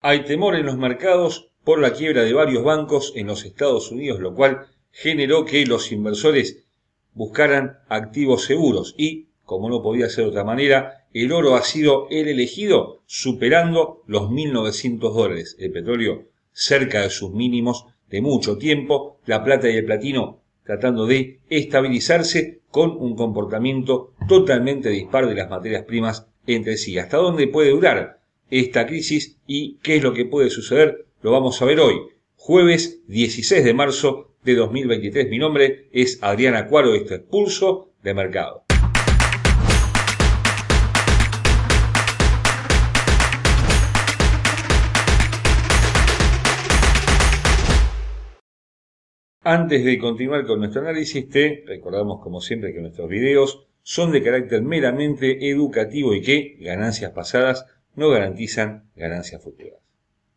Hay temor en los mercados por la quiebra de varios bancos en los Estados Unidos, lo cual generó que los inversores buscaran activos seguros y, como no podía ser de otra manera, el oro ha sido el elegido superando los 1.900 dólares. El petróleo cerca de sus mínimos de mucho tiempo, la plata y el platino tratando de estabilizarse con un comportamiento totalmente dispar de las materias primas entre sí. ¿Hasta dónde puede durar esta crisis y qué es lo que puede suceder? Lo vamos a ver hoy, jueves 16 de marzo de 2023. Mi nombre es Adriana Cuaro, esto es Pulso de Mercado. Antes de continuar con nuestro análisis, te recordamos como siempre que nuestros videos son de carácter meramente educativo y que ganancias pasadas no garantizan ganancias futuras.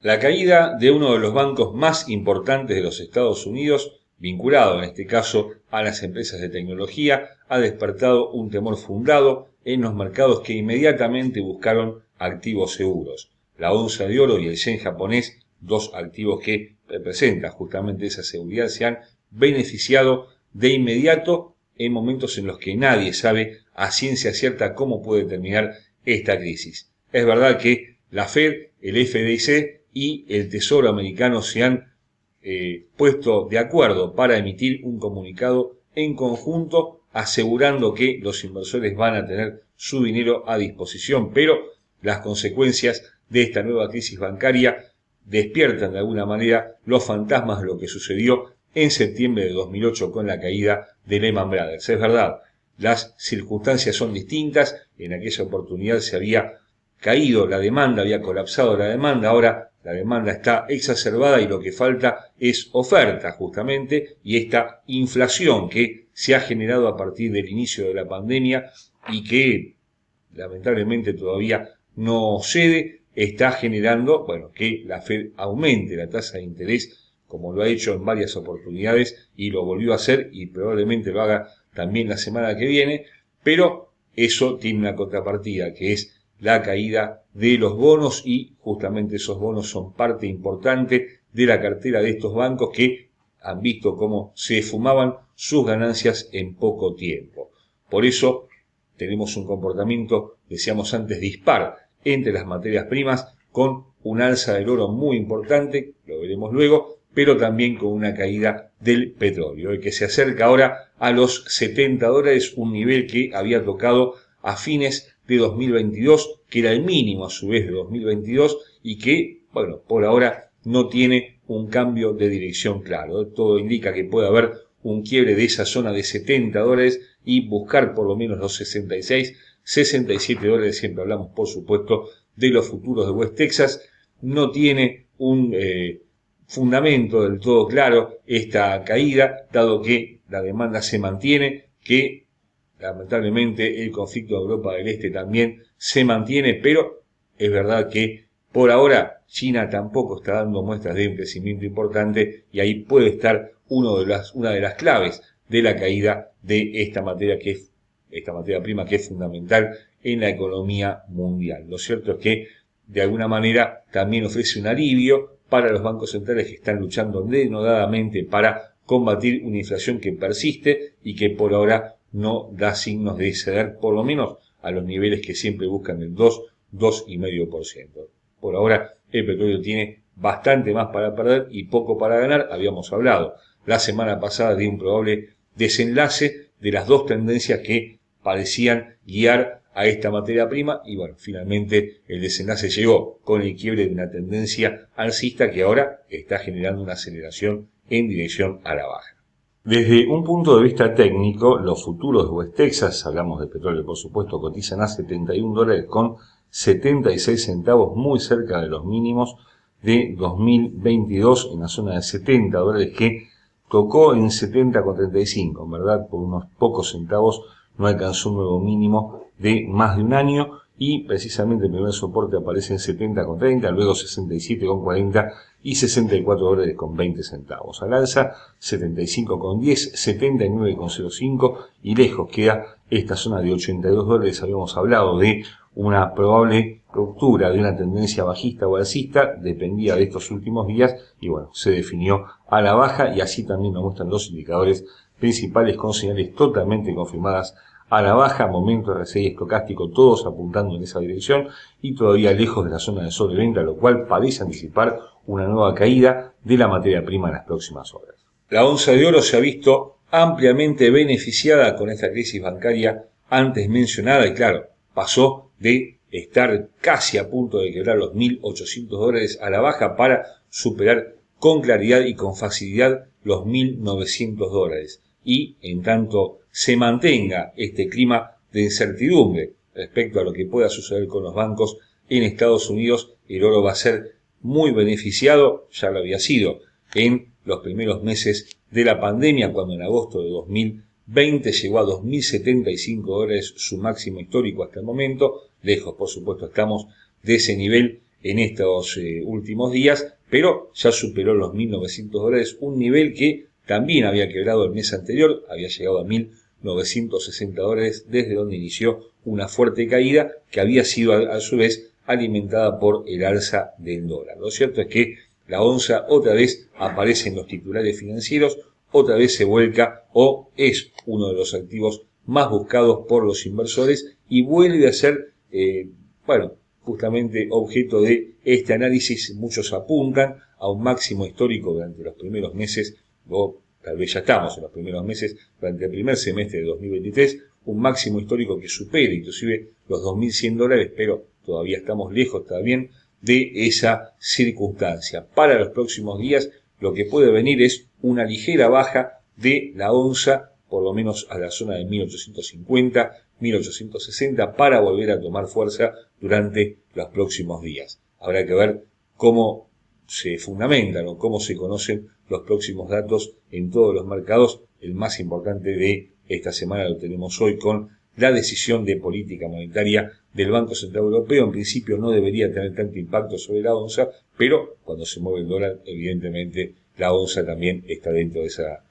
La caída de uno de los bancos más importantes de los Estados Unidos, vinculado en este caso a las empresas de tecnología, ha despertado un temor fundado en los mercados que inmediatamente buscaron activos seguros. La onza de oro y el yen japonés, dos activos que representa justamente esa seguridad, se han beneficiado de inmediato en momentos en los que nadie sabe a ciencia cierta cómo puede terminar esta crisis. Es verdad que la Fed, el FDIC y el Tesoro americano se han eh, puesto de acuerdo para emitir un comunicado en conjunto asegurando que los inversores van a tener su dinero a disposición, pero las consecuencias de esta nueva crisis bancaria despiertan de alguna manera los fantasmas de lo que sucedió en septiembre de 2008 con la caída de Lehman Brothers. Es verdad, las circunstancias son distintas, en aquella oportunidad se había caído la demanda, había colapsado la demanda, ahora la demanda está exacerbada y lo que falta es oferta justamente y esta inflación que se ha generado a partir del inicio de la pandemia y que lamentablemente todavía no cede, está generando, bueno, que la Fed aumente la tasa de interés como lo ha hecho en varias oportunidades y lo volvió a hacer y probablemente lo haga también la semana que viene, pero eso tiene una contrapartida que es la caída de los bonos y justamente esos bonos son parte importante de la cartera de estos bancos que han visto cómo se fumaban sus ganancias en poco tiempo. Por eso tenemos un comportamiento, decíamos antes, dispar entre las materias primas con un alza del oro muy importante, lo veremos luego, pero también con una caída del petróleo, el que se acerca ahora a los 70 dólares, un nivel que había tocado a fines de 2022, que era el mínimo a su vez de 2022 y que, bueno, por ahora no tiene un cambio de dirección claro. Todo indica que puede haber un quiebre de esa zona de 70 dólares y buscar por lo menos los 66 67 dólares, siempre hablamos por supuesto de los futuros de West Texas, no tiene un eh, fundamento del todo claro esta caída, dado que la demanda se mantiene, que lamentablemente el conflicto de Europa del Este también se mantiene, pero es verdad que por ahora China tampoco está dando muestras de un crecimiento importante y ahí puede estar de las, una de las claves de la caída de esta materia que es esta materia prima que es fundamental en la economía mundial. Lo cierto es que de alguna manera también ofrece un alivio para los bancos centrales que están luchando denodadamente para combatir una inflación que persiste y que por ahora no da signos de ceder por lo menos a los niveles que siempre buscan el 2, 2,5%. Por ahora el petróleo tiene bastante más para perder y poco para ganar. Habíamos hablado la semana pasada de un probable desenlace de las dos tendencias que parecían guiar a esta materia prima y bueno, finalmente el desenlace llegó con el quiebre de una tendencia alcista que ahora está generando una aceleración en dirección a la baja. Desde un punto de vista técnico, los futuros de West Texas, hablamos de petróleo por supuesto, cotizan a 71 dólares con 76 centavos, muy cerca de los mínimos de 2022 en la zona de 70 dólares que tocó en 70,35, en verdad, por unos pocos centavos no alcanzó un nuevo mínimo de más de un año y precisamente el primer soporte aparece en 70,30, luego 67,40 y 64 dólares con 20 centavos. Al alza 75,10, 79,05 y lejos queda esta zona de 82 dólares. Habíamos hablado de una probable ruptura de una tendencia bajista o alcista dependía de estos últimos días y bueno, se definió a la baja y así también nos muestran los indicadores principales con señales totalmente confirmadas a la baja, momento RSI estocástico, todos apuntando en esa dirección y todavía lejos de la zona de sobreventa, lo cual parece anticipar una nueva caída de la materia prima en las próximas horas. La onza de oro se ha visto ampliamente beneficiada con esta crisis bancaria antes mencionada y claro, pasó de estar casi a punto de quebrar los 1.800 dólares a la baja para superar con claridad y con facilidad los 1.900 dólares. Y en tanto se mantenga este clima de incertidumbre respecto a lo que pueda suceder con los bancos en Estados Unidos, el oro va a ser muy beneficiado, ya lo había sido en los primeros meses de la pandemia, cuando en agosto de 2020 llegó a 2.075 dólares su máximo histórico hasta el momento, lejos por supuesto estamos de ese nivel en estos eh, últimos días, pero ya superó los 1.900 dólares, un nivel que también había quebrado el mes anterior, había llegado a 1.960 dólares, desde donde inició una fuerte caída que había sido a, su vez alimentada por el alza del dólar. Lo cierto es que la onza otra vez aparece en los titulares financieros, otra vez se vuelca o es uno de los activos más buscados por los inversores y vuelve a ser, eh, bueno, justamente objeto de este análisis. Muchos apuntan a un máximo histórico durante los primeros meses, o tal vez ya estamos en los primeros meses, durante el primer semestre de 2023, un máximo histórico que supere inclusive los 2.100 dólares, pero todavía estamos lejos también de esa circunstancia. Para los próximos días lo que puede venir es una ligera baja de la onza, por lo menos a la zona de 1850, 1860, para volver a tomar fuerza durante los próximos días. Habrá que ver cómo se fundamentan o cómo se conocen los próximos datos en todos los mercados. El más importante de esta semana lo tenemos hoy con la decisión de política monetaria del Banco Central Europeo. En principio no debería tener tanto impacto sobre la onza, pero cuando se mueve el dólar, evidentemente la onza también está dentro de esa,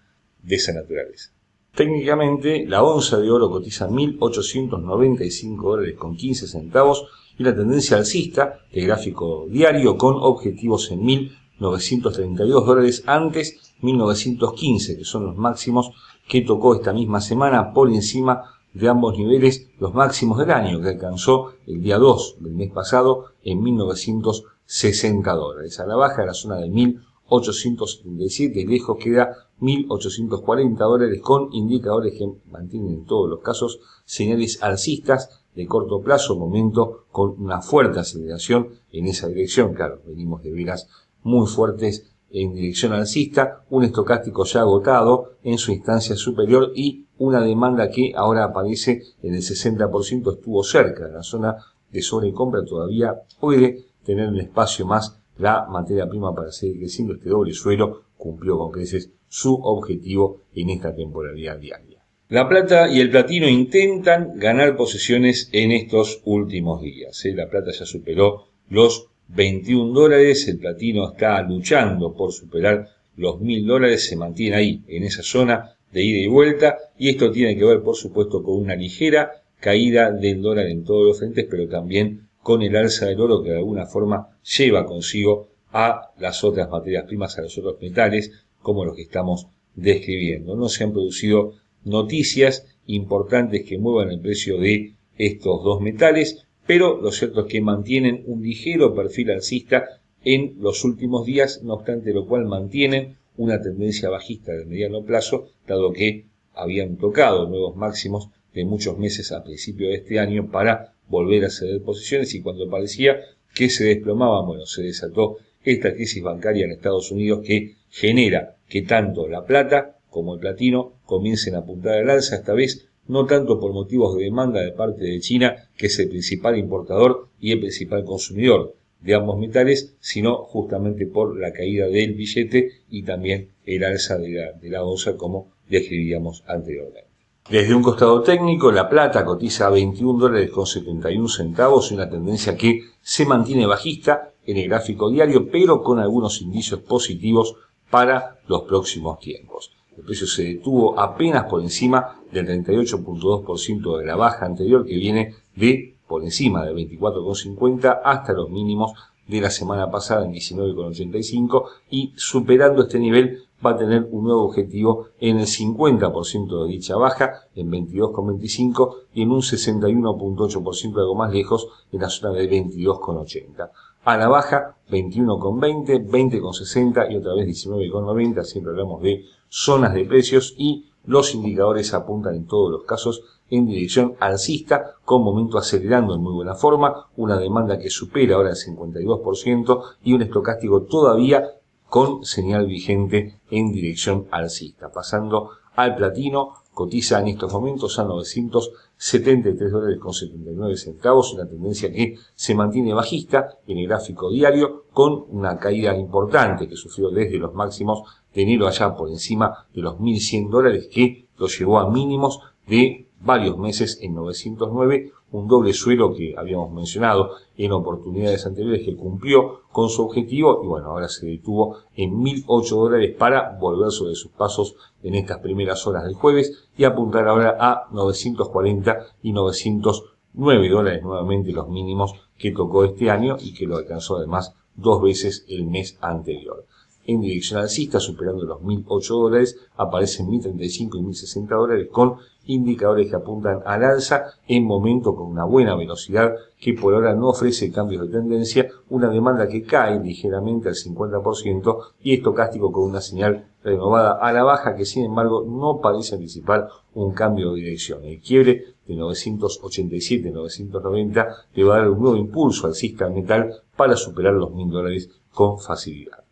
de esa naturaleza. Técnicamente, la onza de oro cotiza 1.895 dólares con 15 centavos y la tendencia alcista, el gráfico diario, con objetivos en 1.932 dólares antes 1915, que son los máximos que tocó esta misma semana por encima de ambos niveles los máximos del año, que alcanzó el día 2 del mes pasado en 1960 dólares. A la baja de la zona de 1877 y lejos queda 1840 dólares con indicadores que mantienen en todos los casos señales alcistas de corto plazo, momento con una fuerte aceleración en esa dirección. Claro, venimos de veras muy fuertes en dirección alcista, un estocástico ya agotado en su instancia superior y una demanda que ahora aparece en el 60%, estuvo cerca de la zona de sobrecompra, todavía puede tener un espacio más la materia prima para seguir creciendo. Este doble suelo cumplió con creces su objetivo en esta temporalidad diaria. La plata y el platino intentan ganar posesiones en estos últimos días. ¿eh? La plata ya superó los 21 dólares, el platino está luchando por superar los 1000 dólares, se mantiene ahí, en esa zona de ida y vuelta, y esto tiene que ver, por supuesto, con una ligera caída del dólar en todos los frentes, pero también con el alza del oro que de alguna forma lleva consigo a las otras materias primas, a los otros metales, como los que estamos describiendo. No se han producido noticias importantes que muevan el precio de estos dos metales, pero lo cierto es que mantienen un ligero perfil alcista en los últimos días, no obstante lo cual mantienen una tendencia bajista de mediano plazo, dado que habían tocado nuevos máximos de muchos meses a principio de este año para volver a ceder posiciones y cuando parecía que se desplomaban, bueno, se desató esta crisis bancaria en Estados Unidos que genera que tanto la plata como el platino comiencen a apuntar al alza, esta vez no tanto por motivos de demanda de parte de China, que es el principal importador y el principal consumidor de ambos metales, sino justamente por la caída del billete y también el alza de la, de onza, como describíamos anteriormente. Desde un costado técnico, la plata cotiza a 21 dólares con 71 centavos, una tendencia que se mantiene bajista en el gráfico diario, pero con algunos indicios positivos para los próximos tiempos. El precio se detuvo apenas por encima del 38.2% de la baja anterior que viene de por encima de 24,50 hasta los mínimos de la semana pasada en 19,85 y superando este nivel va a tener un nuevo objetivo en el 50% de dicha baja, en 22,25 y en un 61,8% algo más lejos en la zona de 22,80. A la baja 21,20, 20,60 y otra vez 19,90, siempre hablamos de zonas de precios y los indicadores apuntan en todos los casos en dirección alcista, con momento acelerando en muy buena forma, una demanda que supera ahora el 52% y un estocástico todavía con señal vigente en dirección alcista. Pasando al platino, cotiza en estos momentos a 973 dólares con 79 centavos, una tendencia que se mantiene bajista en el gráfico diario con una caída importante que sufrió desde los máximos de enero allá por encima de los 1.100 dólares que lo llevó a mínimos de varios meses en 909, un doble suelo que habíamos mencionado en oportunidades anteriores que cumplió con su objetivo y bueno, ahora se detuvo en 1008 dólares para volver sobre sus pasos en estas primeras horas del jueves y apuntar ahora a 940 y 909 dólares nuevamente los mínimos que tocó este año y que lo alcanzó además dos veces el mes anterior en dirección alcista, superando los 1.008 dólares, aparecen 1.035 y 1.060 dólares con indicadores que apuntan al alza en momento con una buena velocidad que por ahora no ofrece cambios de tendencia, una demanda que cae ligeramente al 50% y estocástico con una señal renovada a la baja que sin embargo no parece anticipar un cambio de dirección. El quiebre de 987-990 le va a dar un nuevo impulso al sistema metal para superar los 1.000 dólares con facilidad.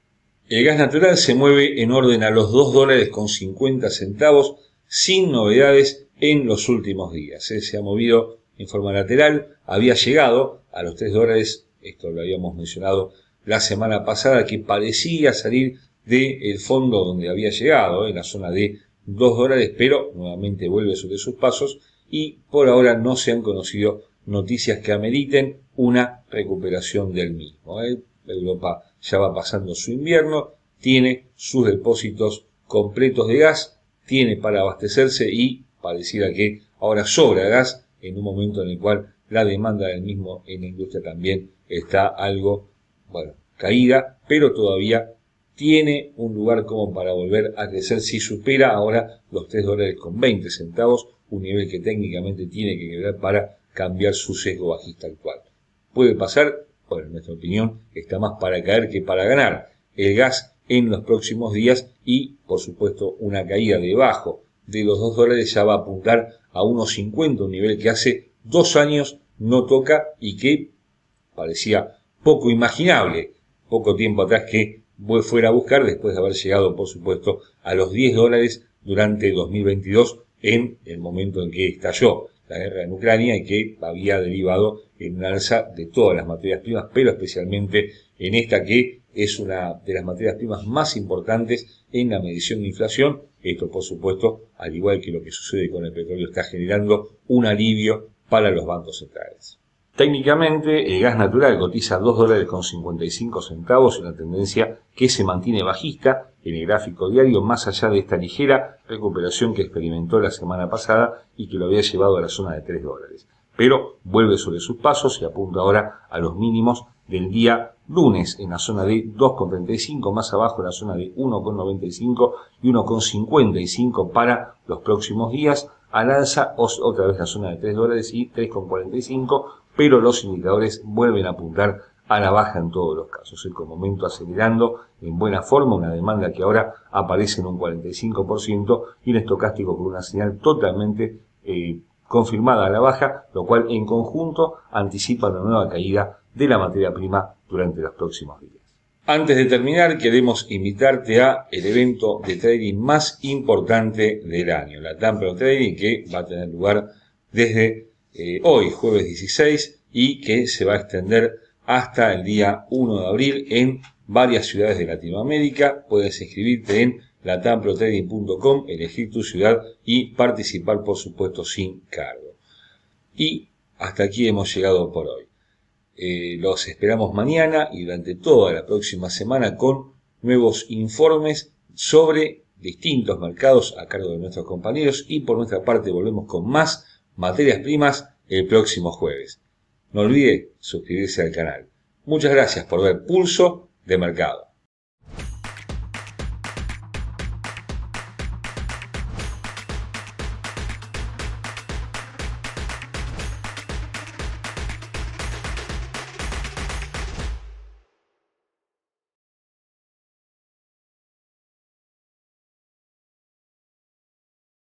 El gas natural se mueve en orden a los 2 dólares con 50 centavos sin novedades en los últimos días. ¿eh? Se ha movido en forma lateral, había llegado a los 3 dólares, esto lo habíamos mencionado la semana pasada, que parecía salir del fondo donde había llegado, en la zona de 2 dólares, pero nuevamente vuelve sobre sus pasos y por ahora no se han conocido noticias que ameriten una recuperación del mismo. ¿eh? Europa ya va pasando su invierno, tiene sus depósitos completos de gas, tiene para abastecerse y pareciera que ahora sobra gas en un momento en el cual la demanda del mismo en la industria también está algo, bueno, caída, pero todavía tiene un lugar como para volver a crecer si supera ahora los 3 dólares con 20 centavos, un nivel que técnicamente tiene que quebrar para cambiar su sesgo bajista actual. Puede pasar, bueno, en nuestra opinión, está más para caer que para ganar. El gas en los próximos días y, por supuesto, una caída debajo de los 2 dólares ya va a apuntar a unos 50, un nivel que hace dos años no toca y que parecía poco imaginable poco tiempo atrás que fuera a buscar después de haber llegado, por supuesto, a los 10 dólares durante 2022 en el momento en que estalló la guerra en Ucrania y que había derivado en un alza de todas las materias primas, pero especialmente en esta que es una de las materias primas más importantes en la medición de inflación. Esto, por supuesto, al igual que lo que sucede con el petróleo, está generando un alivio para los bancos centrales. Técnicamente, el gas natural cotiza 2 dólares con 55 centavos, una tendencia que se mantiene bajista en el gráfico diario, más allá de esta ligera recuperación que experimentó la semana pasada y que lo había llevado a la zona de 3 dólares. Pero vuelve sobre sus pasos y apunta ahora a los mínimos del día lunes en la zona de 2,35, más abajo en la zona de 1,95 y 1,55 para los próximos días. Al alza, otra vez la zona de 3 dólares y 3,45 pero los indicadores vuelven a apuntar a la baja en todos los casos. El momento acelerando en buena forma, una demanda que ahora aparece en un 45% y un estocástico con una señal totalmente eh, confirmada a la baja, lo cual en conjunto anticipa una nueva caída de la materia prima durante los próximos días. Antes de terminar, queremos invitarte a el evento de trading más importante del año, la Tampa Trading, que va a tener lugar desde eh, hoy, jueves 16, y que se va a extender hasta el día 1 de abril en varias ciudades de Latinoamérica. Puedes inscribirte en latamprotrading.com, elegir tu ciudad y participar, por supuesto, sin cargo. Y hasta aquí hemos llegado por hoy. Eh, los esperamos mañana y durante toda la próxima semana con nuevos informes sobre distintos mercados a cargo de nuestros compañeros y por nuestra parte volvemos con más materias primas el próximo jueves. No olvide suscribirse al canal. Muchas gracias por ver Pulso de Mercado.